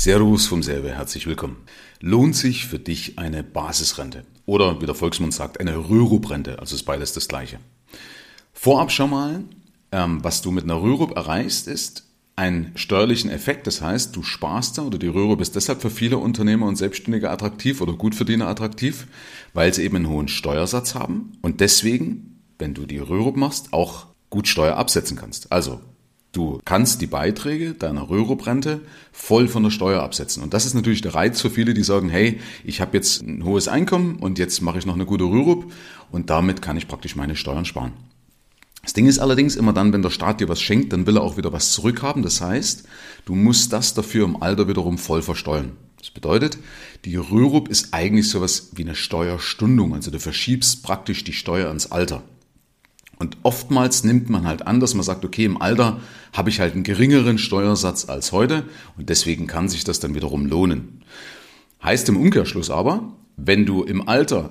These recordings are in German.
Servus vom Selbe, herzlich willkommen. Lohnt sich für dich eine Basisrente oder wie der Volksmund sagt, eine Rürup-Rente, also ist beides das gleiche. Vorab schon mal, ähm, was du mit einer Rürup erreichst, ist einen steuerlichen Effekt. Das heißt, du sparst da oder die Rürup ist deshalb für viele Unternehmer und Selbstständige attraktiv oder Gutverdiener attraktiv, weil sie eben einen hohen Steuersatz haben und deswegen, wenn du die Rürup machst, auch gut Steuer absetzen kannst. Also Du kannst die Beiträge deiner Rürup-Rente voll von der Steuer absetzen. Und das ist natürlich der Reiz für viele, die sagen, hey, ich habe jetzt ein hohes Einkommen und jetzt mache ich noch eine gute Rürup und damit kann ich praktisch meine Steuern sparen. Das Ding ist allerdings immer dann, wenn der Staat dir was schenkt, dann will er auch wieder was zurückhaben. Das heißt, du musst das dafür im Alter wiederum voll versteuern. Das bedeutet, die Rürup ist eigentlich sowas wie eine Steuerstundung. Also du verschiebst praktisch die Steuer ins Alter. Und oftmals nimmt man halt an, dass man sagt, okay, im Alter habe ich halt einen geringeren Steuersatz als heute und deswegen kann sich das dann wiederum lohnen. Heißt im Umkehrschluss aber, wenn du im Alter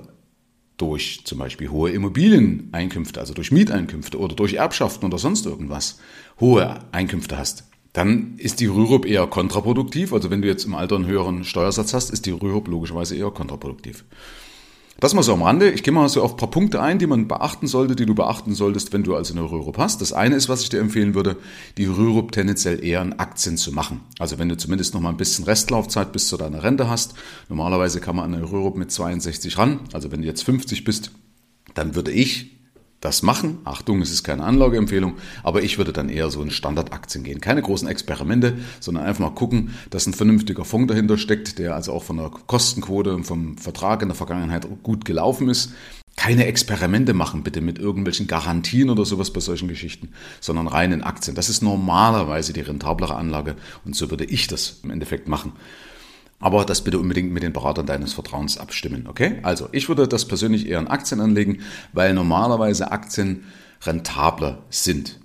durch zum Beispiel hohe Immobilieneinkünfte, also durch Mieteinkünfte oder durch Erbschaften oder sonst irgendwas, hohe Einkünfte hast, dann ist die Rürup eher kontraproduktiv. Also wenn du jetzt im Alter einen höheren Steuersatz hast, ist die Rürup logischerweise eher kontraproduktiv. Das mal so am Rande. Ich gehe mal so auf ein paar Punkte ein, die man beachten sollte, die du beachten solltest, wenn du also eine Rürup hast. Das eine ist, was ich dir empfehlen würde, die Rürup tendenziell eher in Aktien zu machen. Also wenn du zumindest noch mal ein bisschen Restlaufzeit bis zu deiner Rente hast. Normalerweise kann man eine Rürup mit 62 ran. Also wenn du jetzt 50 bist, dann würde ich das machen. Achtung, es ist keine Anlageempfehlung, aber ich würde dann eher so in Standardaktien gehen. Keine großen Experimente, sondern einfach mal gucken, dass ein vernünftiger Fonds dahinter steckt, der also auch von der Kostenquote und vom Vertrag in der Vergangenheit gut gelaufen ist. Keine Experimente machen bitte mit irgendwelchen Garantien oder sowas bei solchen Geschichten, sondern rein in Aktien. Das ist normalerweise die rentablere Anlage und so würde ich das im Endeffekt machen. Aber das bitte unbedingt mit den Beratern deines Vertrauens abstimmen, okay? Also, ich würde das persönlich eher in Aktien anlegen, weil normalerweise Aktien rentabler sind.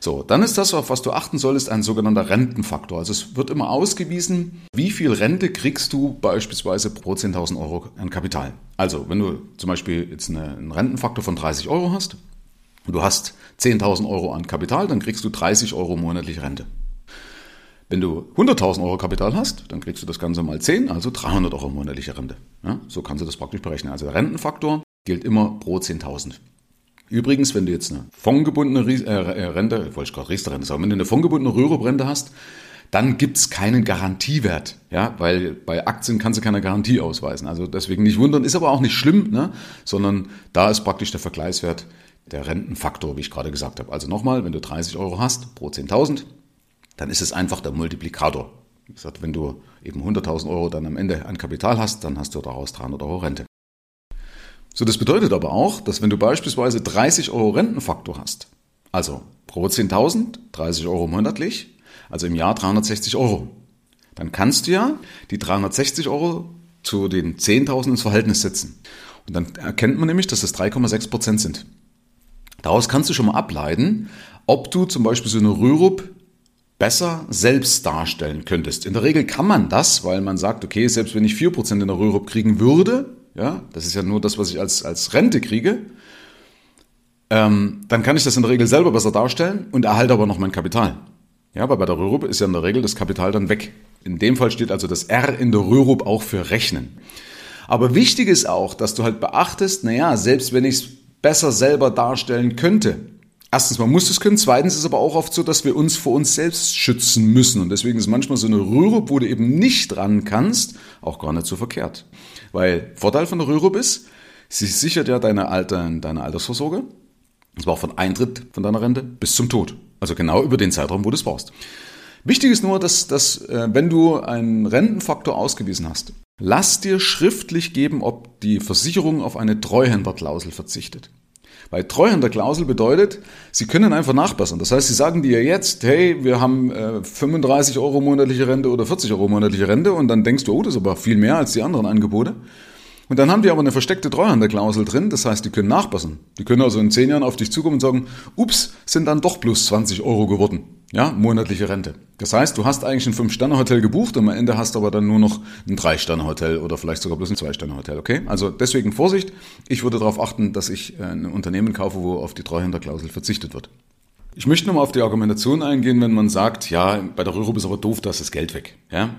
So, dann ist das, auf was du achten solltest, ein sogenannter Rentenfaktor. Also es wird immer ausgewiesen, wie viel Rente kriegst du beispielsweise pro 10.000 Euro an Kapital. Also, wenn du zum Beispiel jetzt einen Rentenfaktor von 30 Euro hast und du hast 10.000 Euro an Kapital, dann kriegst du 30 Euro monatlich Rente. Wenn du 100.000 Euro Kapital hast, dann kriegst du das Ganze mal 10, also 300 Euro monatliche Rente. Ja, so kannst du das praktisch berechnen. Also der Rentenfaktor gilt immer pro 10.000. Übrigens, wenn du jetzt eine fondgebundene äh, äh, Rente, wollte ich gerade Riester-Rente sagen, wenn du eine fondgebundene Rürup-Rente hast, dann gibt's keinen Garantiewert, ja, weil bei Aktien kannst du keine Garantie ausweisen. Also deswegen nicht wundern, ist aber auch nicht schlimm, ne? sondern da ist praktisch der Vergleichswert der Rentenfaktor, wie ich gerade gesagt habe. Also nochmal, wenn du 30 Euro hast pro 10.000, dann ist es einfach der Multiplikator. Wie gesagt, wenn du eben 100.000 Euro dann am Ende an Kapital hast, dann hast du daraus 300 Euro Rente. So, das bedeutet aber auch, dass wenn du beispielsweise 30 Euro Rentenfaktor hast, also pro 10.000, 30 Euro monatlich, also im Jahr 360 Euro, dann kannst du ja die 360 Euro zu den 10.000 ins Verhältnis setzen. Und dann erkennt man nämlich, dass das 3,6 Prozent sind. Daraus kannst du schon mal ableiten, ob du zum Beispiel so eine Rürup besser selbst darstellen könntest. In der Regel kann man das, weil man sagt, okay, selbst wenn ich 4% in der Rürup kriegen würde, ja, das ist ja nur das, was ich als, als Rente kriege, ähm, dann kann ich das in der Regel selber besser darstellen und erhalte aber noch mein Kapital. Ja, weil bei der Rürup ist ja in der Regel das Kapital dann weg. In dem Fall steht also das R in der Rürup auch für Rechnen. Aber wichtig ist auch, dass du halt beachtest, naja, selbst wenn ich es besser selber darstellen könnte, Erstens, man muss es können. Zweitens ist es aber auch oft so, dass wir uns vor uns selbst schützen müssen. Und deswegen ist manchmal so eine Rürup, wo du eben nicht ran kannst, auch gar nicht so verkehrt. Weil Vorteil von der Rürup ist, sie sichert ja deine, Alter, deine Altersvorsorge. Und zwar von Eintritt von deiner Rente bis zum Tod. Also genau über den Zeitraum, wo du es brauchst. Wichtig ist nur, dass, dass äh, wenn du einen Rentenfaktor ausgewiesen hast, lass dir schriftlich geben, ob die Versicherung auf eine Treuhänderklausel verzichtet. Weil Treuhänderklausel bedeutet, Sie können einfach nachbessern. Das heißt, Sie sagen dir jetzt, hey, wir haben äh, 35 Euro monatliche Rente oder 40 Euro monatliche Rente und dann denkst du, oh, das ist aber viel mehr als die anderen Angebote. Und dann haben die aber eine versteckte Treuhänderklausel drin, das heißt, die können nachbessern. Die können also in zehn Jahren auf dich zukommen und sagen, ups, sind dann doch plus 20 Euro geworden. Ja, monatliche Rente. Das heißt, du hast eigentlich ein Fünf-Sterne-Hotel gebucht und am Ende hast du aber dann nur noch ein Drei-Sterne-Hotel oder vielleicht sogar bloß ein Zwei-Sterne-Hotel, okay? Also deswegen Vorsicht. Ich würde darauf achten, dass ich äh, ein Unternehmen kaufe, wo auf die Treuhänderklausel verzichtet wird. Ich möchte nochmal auf die Argumentation eingehen, wenn man sagt, ja, bei der Rürup ist aber doof, da ist das Geld weg. Ja?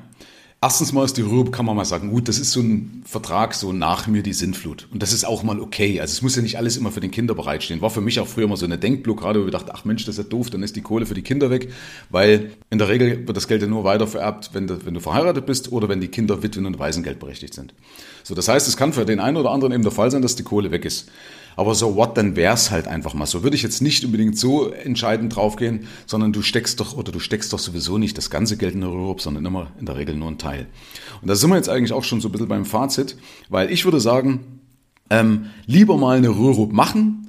Erstens mal ist die Rürup, kann man mal sagen, gut, das ist so ein Vertrag, so nach mir die Sintflut. Und das ist auch mal okay. Also es muss ja nicht alles immer für den Kinder bereitstehen. War für mich auch früher mal so eine Denkblockade, wo ich dachte, ach Mensch, das ist ja doof, dann ist die Kohle für die Kinder weg. Weil in der Regel wird das Geld ja nur weiter vererbt, wenn du, wenn du verheiratet bist oder wenn die Kinder Witwen und Waisengeld berechtigt sind. So, das heißt, es kann für den einen oder anderen eben der Fall sein, dass die Kohle weg ist. Aber so what, dann wär's halt einfach mal so. Würde ich jetzt nicht unbedingt so entscheidend draufgehen, sondern du steckst doch, oder du steckst doch sowieso nicht das ganze Geld in der Rürup, sondern immer in der Regel nur ein Teil. Und da sind wir jetzt eigentlich auch schon so ein bisschen beim Fazit, weil ich würde sagen, ähm, lieber mal eine Rürup machen,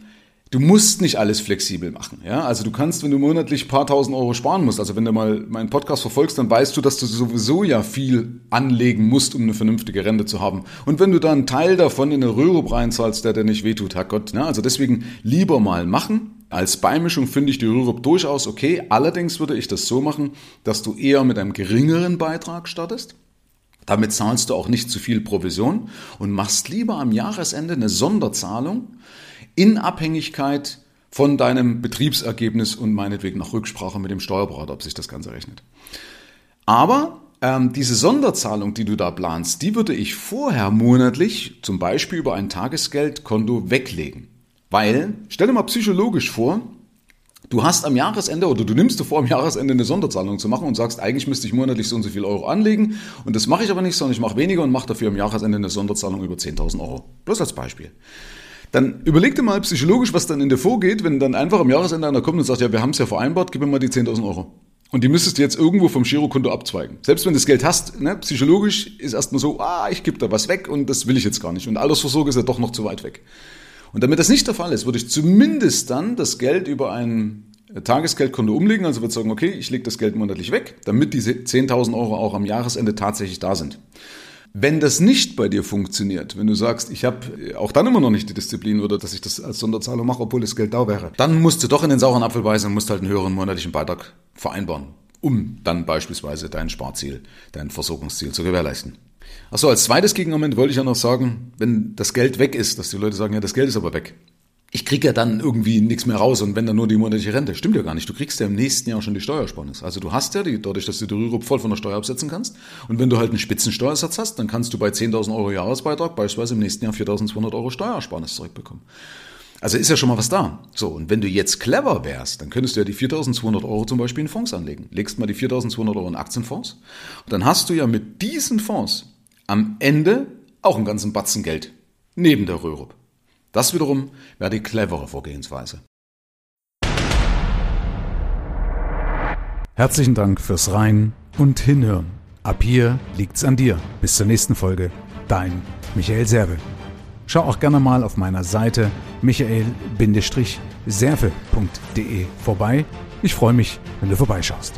Du musst nicht alles flexibel machen. Ja? Also du kannst, wenn du monatlich paar tausend Euro sparen musst, also wenn du mal meinen Podcast verfolgst, dann weißt du, dass du sowieso ja viel anlegen musst, um eine vernünftige Rente zu haben. Und wenn du dann einen Teil davon in eine Rürup reinzahlst, der dir nicht wehtut, Herrgott. Ja? Also deswegen lieber mal machen. Als Beimischung finde ich die Rürup durchaus okay. Allerdings würde ich das so machen, dass du eher mit einem geringeren Beitrag startest. Damit zahlst du auch nicht zu viel Provision und machst lieber am Jahresende eine Sonderzahlung, in Abhängigkeit von deinem Betriebsergebnis und meinetwegen nach Rücksprache mit dem Steuerberater, ob sich das Ganze rechnet. Aber ähm, diese Sonderzahlung, die du da planst, die würde ich vorher monatlich zum Beispiel über ein Tagesgeldkonto weglegen. Weil, stell dir mal psychologisch vor, du hast am Jahresende oder du nimmst dir vor, am Jahresende eine Sonderzahlung zu machen und sagst, eigentlich müsste ich monatlich so und so viel Euro anlegen und das mache ich aber nicht, sondern ich mache weniger und mache dafür am Jahresende eine Sonderzahlung über 10.000 Euro. Bloß als Beispiel. Dann überleg dir mal psychologisch, was dann in dir vorgeht, wenn dann einfach am Jahresende einer kommt und sagt, ja, wir haben es ja vereinbart, gib mir mal die 10.000 Euro. Und die müsstest du jetzt irgendwo vom Girokonto abzweigen. Selbst wenn du das Geld hast, ne, psychologisch ist erstmal so, ah, ich gebe da was weg und das will ich jetzt gar nicht. Und Altersvorsorge ist ja doch noch zu weit weg. Und damit das nicht der Fall ist, würde ich zumindest dann das Geld über ein Tagesgeldkonto umlegen. Also würde ich sagen, okay, ich lege das Geld monatlich weg, damit diese 10.000 Euro auch am Jahresende tatsächlich da sind. Wenn das nicht bei dir funktioniert, wenn du sagst, ich habe auch dann immer noch nicht die Disziplin oder dass ich das als Sonderzahlung mache, obwohl das Geld da wäre, dann musst du doch in den sauren Apfel beißen und musst halt einen höheren monatlichen Beitrag vereinbaren, um dann beispielsweise dein Sparziel, dein Versorgungsziel zu gewährleisten. Achso, als zweites Gegenargument wollte ich ja noch sagen, wenn das Geld weg ist, dass die Leute sagen, ja, das Geld ist aber weg ich kriege ja dann irgendwie nichts mehr raus und wenn dann nur die monatliche Rente. Stimmt ja gar nicht. Du kriegst ja im nächsten Jahr schon die Steuersparnis. Also du hast ja die, dadurch, dass du die Rürup voll von der Steuer absetzen kannst. Und wenn du halt einen Spitzensteuersatz hast, dann kannst du bei 10.000 Euro Jahresbeitrag beispielsweise im nächsten Jahr 4.200 Euro Steuersparnis zurückbekommen. Also ist ja schon mal was da. So, und wenn du jetzt clever wärst, dann könntest du ja die 4.200 Euro zum Beispiel in Fonds anlegen. Legst mal die 4.200 Euro in Aktienfonds. Und dann hast du ja mit diesen Fonds am Ende auch einen ganzen Batzen Geld. Neben der Rürup. Das wiederum wäre die clevere Vorgehensweise. Herzlichen Dank fürs Rein und Hinhören. Ab hier liegt's an dir. Bis zur nächsten Folge. Dein Michael Serve. Schau auch gerne mal auf meiner Seite michael-serve.de vorbei. Ich freue mich, wenn du vorbeischaust.